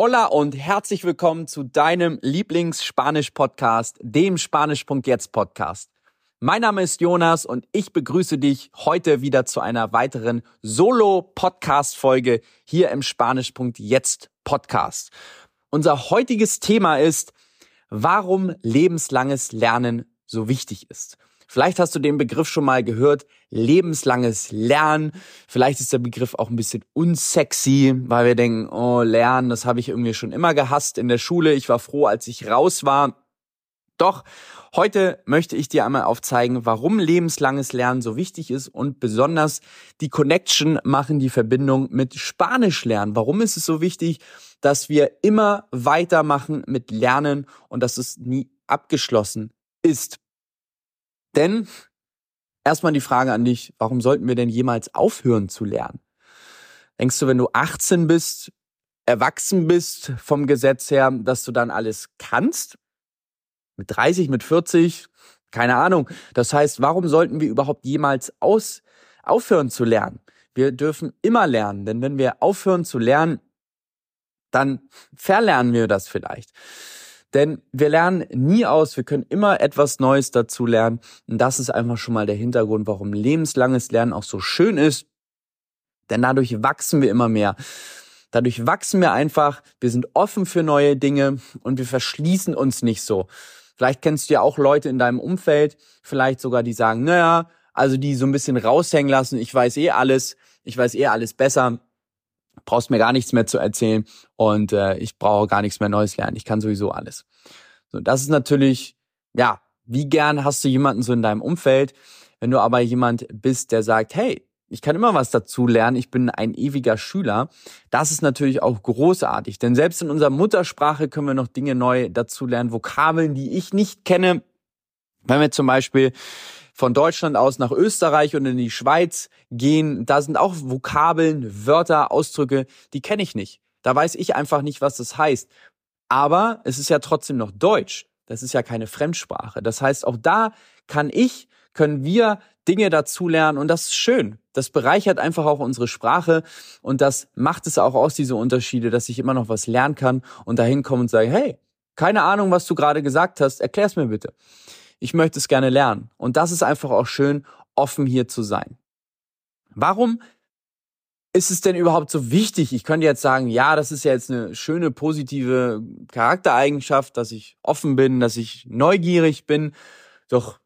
Hola und herzlich willkommen zu deinem Lieblings-Spanisch-Podcast, dem Spanisch.jetzt Podcast. Mein Name ist Jonas und ich begrüße dich heute wieder zu einer weiteren Solo-Podcast-Folge hier im Spanisch.jetzt Podcast. Unser heutiges Thema ist, warum lebenslanges Lernen so wichtig ist. Vielleicht hast du den Begriff schon mal gehört, lebenslanges Lernen. Vielleicht ist der Begriff auch ein bisschen unsexy, weil wir denken, oh, Lernen, das habe ich irgendwie schon immer gehasst in der Schule. Ich war froh, als ich raus war. Doch heute möchte ich dir einmal aufzeigen, warum lebenslanges Lernen so wichtig ist und besonders die Connection machen, die Verbindung mit Spanisch lernen. Warum ist es so wichtig, dass wir immer weitermachen mit Lernen und dass es nie abgeschlossen ist? Denn erstmal die Frage an dich, warum sollten wir denn jemals aufhören zu lernen? Denkst du, wenn du 18 bist, erwachsen bist vom Gesetz her, dass du dann alles kannst? Mit 30, mit 40? Keine Ahnung. Das heißt, warum sollten wir überhaupt jemals aus, aufhören zu lernen? Wir dürfen immer lernen, denn wenn wir aufhören zu lernen, dann verlernen wir das vielleicht. Denn wir lernen nie aus, wir können immer etwas Neues dazu lernen. Und das ist einfach schon mal der Hintergrund, warum lebenslanges Lernen auch so schön ist. Denn dadurch wachsen wir immer mehr. Dadurch wachsen wir einfach, wir sind offen für neue Dinge und wir verschließen uns nicht so. Vielleicht kennst du ja auch Leute in deinem Umfeld, vielleicht sogar, die sagen, naja, also die so ein bisschen raushängen lassen, ich weiß eh alles, ich weiß eh alles besser brauchst mir gar nichts mehr zu erzählen und äh, ich brauche gar nichts mehr Neues lernen. Ich kann sowieso alles. So, das ist natürlich, ja, wie gern hast du jemanden so in deinem Umfeld? Wenn du aber jemand bist, der sagt, hey, ich kann immer was dazu lernen, ich bin ein ewiger Schüler, das ist natürlich auch großartig. Denn selbst in unserer Muttersprache können wir noch Dinge neu dazu lernen, Vokabeln, die ich nicht kenne. Wenn wir zum Beispiel von Deutschland aus nach Österreich und in die Schweiz gehen, da sind auch Vokabeln, Wörter, Ausdrücke, die kenne ich nicht. Da weiß ich einfach nicht, was das heißt. Aber es ist ja trotzdem noch Deutsch. Das ist ja keine Fremdsprache. Das heißt, auch da kann ich, können wir Dinge dazulernen und das ist schön. Das bereichert einfach auch unsere Sprache und das macht es auch aus, diese Unterschiede, dass ich immer noch was lernen kann und dahin komme und sage, hey, keine Ahnung, was du gerade gesagt hast, erklär's mir bitte ich möchte es gerne lernen. Und das ist einfach auch schön, offen hier zu sein. Warum ist es denn überhaupt so wichtig? Ich könnte jetzt sagen, ja, das ist ja jetzt eine schöne positive Charaktereigenschaft, dass ich offen bin, dass ich neugierig bin. Doch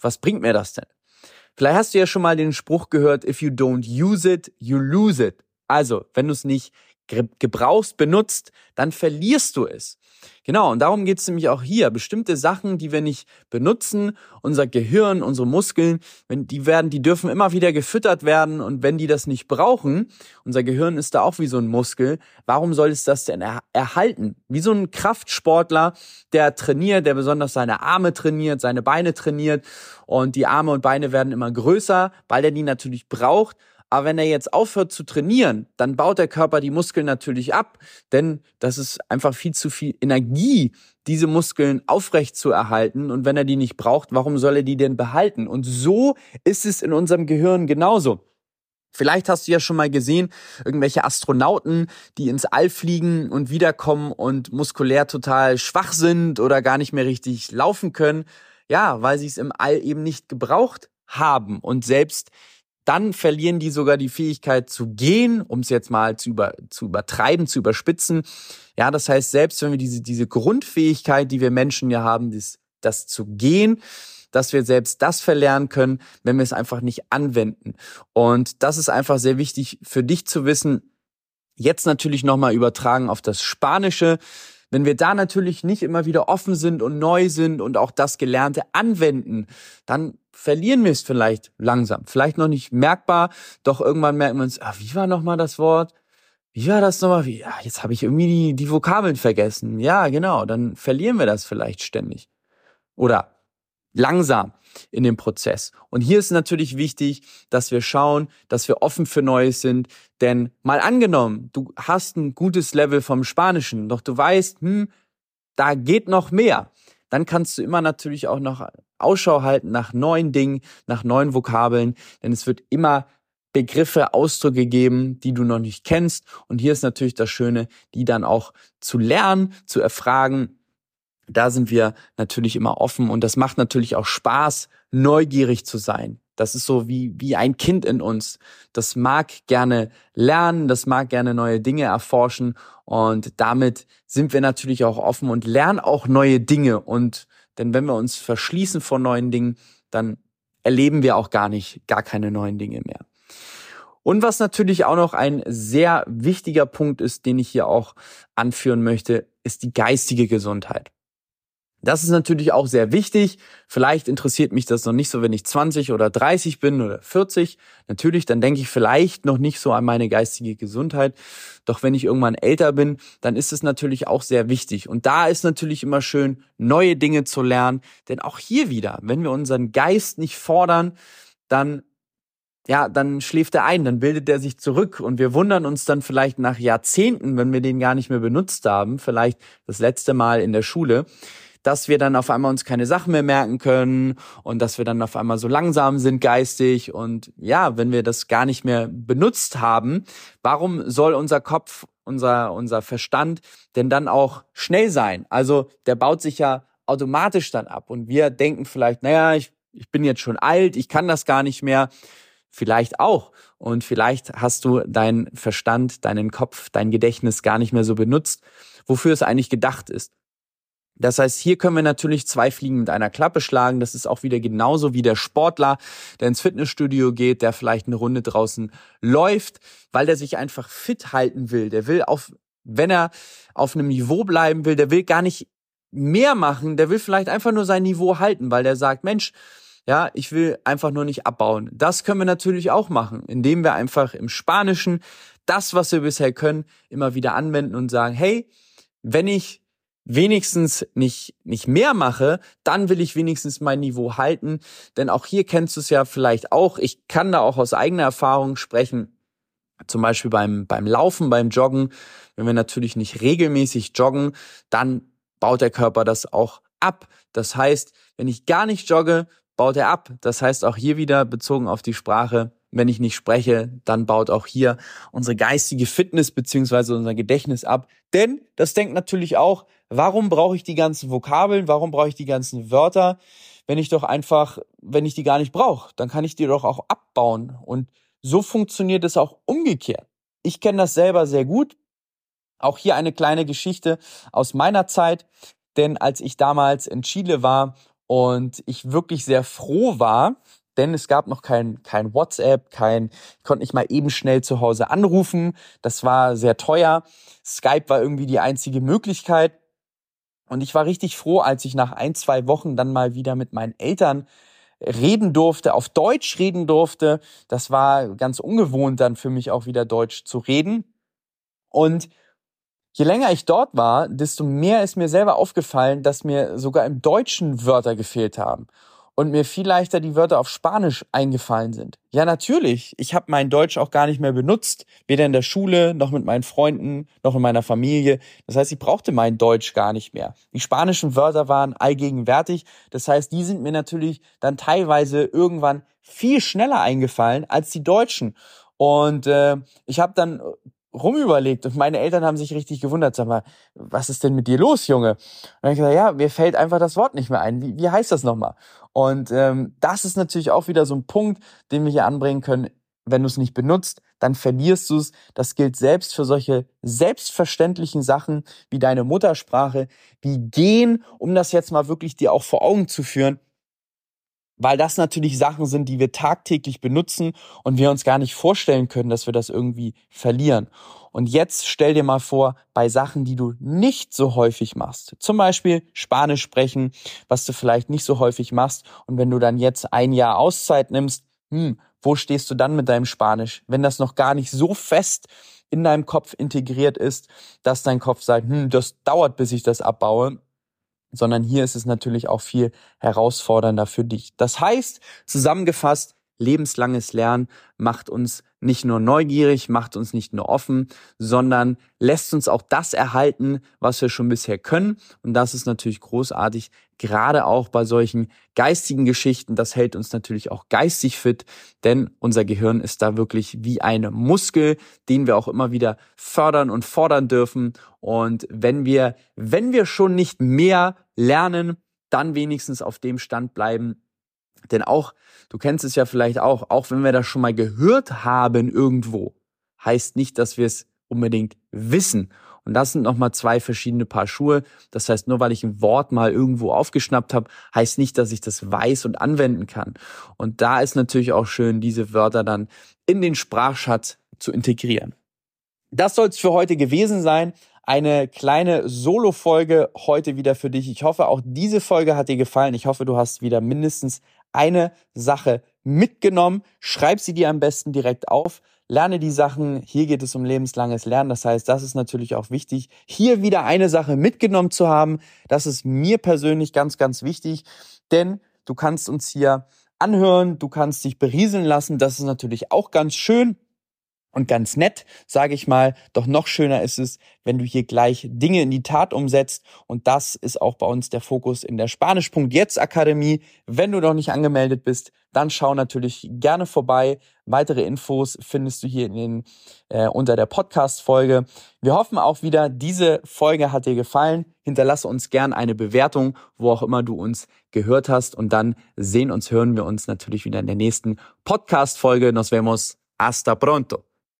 was bringt mir das denn? Vielleicht hast du ja schon mal den Spruch gehört, if you don't use it, you lose it. Also, wenn du es nicht gebrauchst, benutzt, dann verlierst du es. Genau, und darum geht es nämlich auch hier. Bestimmte Sachen, die wir nicht benutzen, unser Gehirn, unsere Muskeln, wenn die werden, die dürfen immer wieder gefüttert werden und wenn die das nicht brauchen, unser Gehirn ist da auch wie so ein Muskel, warum soll es das denn er erhalten? Wie so ein Kraftsportler, der trainiert, der besonders seine Arme trainiert, seine Beine trainiert und die Arme und Beine werden immer größer, weil er die natürlich braucht aber wenn er jetzt aufhört zu trainieren, dann baut der Körper die Muskeln natürlich ab, denn das ist einfach viel zu viel Energie, diese Muskeln aufrecht zu erhalten. Und wenn er die nicht braucht, warum soll er die denn behalten? Und so ist es in unserem Gehirn genauso. Vielleicht hast du ja schon mal gesehen, irgendwelche Astronauten, die ins All fliegen und wiederkommen und muskulär total schwach sind oder gar nicht mehr richtig laufen können. Ja, weil sie es im All eben nicht gebraucht haben. Und selbst dann verlieren die sogar die Fähigkeit zu gehen, um es jetzt mal zu, über, zu übertreiben, zu überspitzen. Ja, das heißt, selbst wenn wir diese, diese Grundfähigkeit, die wir Menschen ja haben, das, das zu gehen, dass wir selbst das verlernen können, wenn wir es einfach nicht anwenden. Und das ist einfach sehr wichtig für dich zu wissen. Jetzt natürlich nochmal übertragen auf das Spanische. Wenn wir da natürlich nicht immer wieder offen sind und neu sind und auch das Gelernte anwenden, dann verlieren wir es vielleicht langsam. Vielleicht noch nicht merkbar, doch irgendwann merken wir uns, ah, wie war nochmal das Wort? Wie war das nochmal? Wie, ah, jetzt habe ich irgendwie die, die Vokabeln vergessen. Ja, genau, dann verlieren wir das vielleicht ständig. Oder langsam in dem Prozess. Und hier ist natürlich wichtig, dass wir schauen, dass wir offen für Neues sind. Denn mal angenommen, du hast ein gutes Level vom Spanischen, doch du weißt, hm, da geht noch mehr. Dann kannst du immer natürlich auch noch Ausschau halten nach neuen Dingen, nach neuen Vokabeln, denn es wird immer Begriffe, Ausdrücke geben, die du noch nicht kennst. Und hier ist natürlich das Schöne, die dann auch zu lernen, zu erfragen. Da sind wir natürlich immer offen und das macht natürlich auch Spaß, neugierig zu sein. Das ist so wie, wie ein Kind in uns. Das mag gerne lernen, das mag gerne neue Dinge erforschen und damit sind wir natürlich auch offen und lernen auch neue Dinge. Und denn wenn wir uns verschließen vor neuen Dingen, dann erleben wir auch gar nicht, gar keine neuen Dinge mehr. Und was natürlich auch noch ein sehr wichtiger Punkt ist, den ich hier auch anführen möchte, ist die geistige Gesundheit. Das ist natürlich auch sehr wichtig. Vielleicht interessiert mich das noch nicht so, wenn ich 20 oder 30 bin oder 40. Natürlich, dann denke ich vielleicht noch nicht so an meine geistige Gesundheit. Doch wenn ich irgendwann älter bin, dann ist es natürlich auch sehr wichtig. Und da ist natürlich immer schön, neue Dinge zu lernen. Denn auch hier wieder, wenn wir unseren Geist nicht fordern, dann ja, dann schläft er ein, dann bildet er sich zurück und wir wundern uns dann vielleicht nach Jahrzehnten, wenn wir den gar nicht mehr benutzt haben, vielleicht das letzte Mal in der Schule, dass wir dann auf einmal uns keine Sachen mehr merken können und dass wir dann auf einmal so langsam sind geistig und ja, wenn wir das gar nicht mehr benutzt haben, warum soll unser Kopf, unser, unser Verstand denn dann auch schnell sein? Also der baut sich ja automatisch dann ab und wir denken vielleicht, naja, ich, ich bin jetzt schon alt, ich kann das gar nicht mehr. Vielleicht auch. Und vielleicht hast du deinen Verstand, deinen Kopf, dein Gedächtnis gar nicht mehr so benutzt, wofür es eigentlich gedacht ist. Das heißt, hier können wir natürlich zwei Fliegen mit einer Klappe schlagen. Das ist auch wieder genauso wie der Sportler, der ins Fitnessstudio geht, der vielleicht eine Runde draußen läuft, weil der sich einfach fit halten will. Der will auf, wenn er auf einem Niveau bleiben will, der will gar nicht mehr machen. Der will vielleicht einfach nur sein Niveau halten, weil der sagt, Mensch, ja, ich will einfach nur nicht abbauen. Das können wir natürlich auch machen, indem wir einfach im Spanischen das, was wir bisher können, immer wieder anwenden und sagen, hey, wenn ich wenigstens nicht, nicht mehr mache, dann will ich wenigstens mein Niveau halten. Denn auch hier kennst du es ja vielleicht auch. Ich kann da auch aus eigener Erfahrung sprechen. Zum Beispiel beim, beim Laufen, beim Joggen. Wenn wir natürlich nicht regelmäßig joggen, dann baut der Körper das auch ab. Das heißt, wenn ich gar nicht jogge, baut er ab. Das heißt auch hier wieder bezogen auf die Sprache, wenn ich nicht spreche, dann baut auch hier unsere geistige Fitness beziehungsweise unser Gedächtnis ab. Denn das denkt natürlich auch, warum brauche ich die ganzen Vokabeln, warum brauche ich die ganzen Wörter, wenn ich doch einfach, wenn ich die gar nicht brauche, dann kann ich die doch auch abbauen. Und so funktioniert es auch umgekehrt. Ich kenne das selber sehr gut. Auch hier eine kleine Geschichte aus meiner Zeit. Denn als ich damals in Chile war und ich wirklich sehr froh war, denn es gab noch kein, kein WhatsApp, kein, ich konnte nicht mal eben schnell zu Hause anrufen. Das war sehr teuer. Skype war irgendwie die einzige Möglichkeit. Und ich war richtig froh, als ich nach ein, zwei Wochen dann mal wieder mit meinen Eltern reden durfte, auf Deutsch reden durfte. Das war ganz ungewohnt dann für mich auch wieder Deutsch zu reden. Und je länger ich dort war, desto mehr ist mir selber aufgefallen, dass mir sogar im Deutschen Wörter gefehlt haben und mir viel leichter die Wörter auf Spanisch eingefallen sind. Ja, natürlich. Ich habe mein Deutsch auch gar nicht mehr benutzt, weder in der Schule noch mit meinen Freunden noch in meiner Familie. Das heißt, ich brauchte mein Deutsch gar nicht mehr. Die spanischen Wörter waren allgegenwärtig. Das heißt, die sind mir natürlich dann teilweise irgendwann viel schneller eingefallen als die deutschen. Und äh, ich habe dann rumüberlegt und meine Eltern haben sich richtig gewundert, sag mal, was ist denn mit dir los, Junge? Und dann habe ich gesagt, ja, mir fällt einfach das Wort nicht mehr ein. Wie, wie heißt das nochmal? Und ähm, das ist natürlich auch wieder so ein Punkt, den wir hier anbringen können. Wenn du es nicht benutzt, dann verlierst du es. Das gilt selbst für solche selbstverständlichen Sachen wie deine Muttersprache, wie gehen, um das jetzt mal wirklich dir auch vor Augen zu führen weil das natürlich Sachen sind, die wir tagtäglich benutzen und wir uns gar nicht vorstellen können, dass wir das irgendwie verlieren. Und jetzt stell dir mal vor, bei Sachen, die du nicht so häufig machst, zum Beispiel Spanisch sprechen, was du vielleicht nicht so häufig machst, und wenn du dann jetzt ein Jahr Auszeit nimmst, hm, wo stehst du dann mit deinem Spanisch, wenn das noch gar nicht so fest in deinem Kopf integriert ist, dass dein Kopf sagt, hm, das dauert, bis ich das abbaue sondern hier ist es natürlich auch viel herausfordernder für dich. Das heißt, zusammengefasst, lebenslanges Lernen macht uns nicht nur neugierig, macht uns nicht nur offen, sondern lässt uns auch das erhalten, was wir schon bisher können. Und das ist natürlich großartig, gerade auch bei solchen geistigen Geschichten. Das hält uns natürlich auch geistig fit, denn unser Gehirn ist da wirklich wie ein Muskel, den wir auch immer wieder fördern und fordern dürfen. Und wenn wir, wenn wir schon nicht mehr lernen, dann wenigstens auf dem Stand bleiben, denn auch, du kennst es ja vielleicht auch, auch wenn wir das schon mal gehört haben irgendwo, heißt nicht, dass wir es unbedingt wissen. Und das sind nochmal zwei verschiedene Paar Schuhe. Das heißt, nur weil ich ein Wort mal irgendwo aufgeschnappt habe, heißt nicht, dass ich das weiß und anwenden kann. Und da ist natürlich auch schön, diese Wörter dann in den Sprachschatz zu integrieren. Das soll es für heute gewesen sein. Eine kleine Solo-Folge heute wieder für dich. Ich hoffe, auch diese Folge hat dir gefallen. Ich hoffe, du hast wieder mindestens eine Sache mitgenommen. Schreib sie dir am besten direkt auf. Lerne die Sachen. Hier geht es um lebenslanges Lernen. Das heißt, das ist natürlich auch wichtig, hier wieder eine Sache mitgenommen zu haben. Das ist mir persönlich ganz, ganz wichtig, denn du kannst uns hier anhören, du kannst dich berieseln lassen. Das ist natürlich auch ganz schön und ganz nett, sage ich mal. Doch noch schöner ist es, wenn du hier gleich Dinge in die Tat umsetzt. Und das ist auch bei uns der Fokus in der Spanisch.jetzt Akademie. Wenn du noch nicht angemeldet bist, dann schau natürlich gerne vorbei. Weitere Infos findest du hier in den, äh, unter der Podcast-Folge. Wir hoffen auch wieder, diese Folge hat dir gefallen. Hinterlasse uns gern eine Bewertung, wo auch immer du uns gehört hast. Und dann sehen uns, hören wir uns natürlich wieder in der nächsten Podcast-Folge. Nos vemos. Hasta pronto.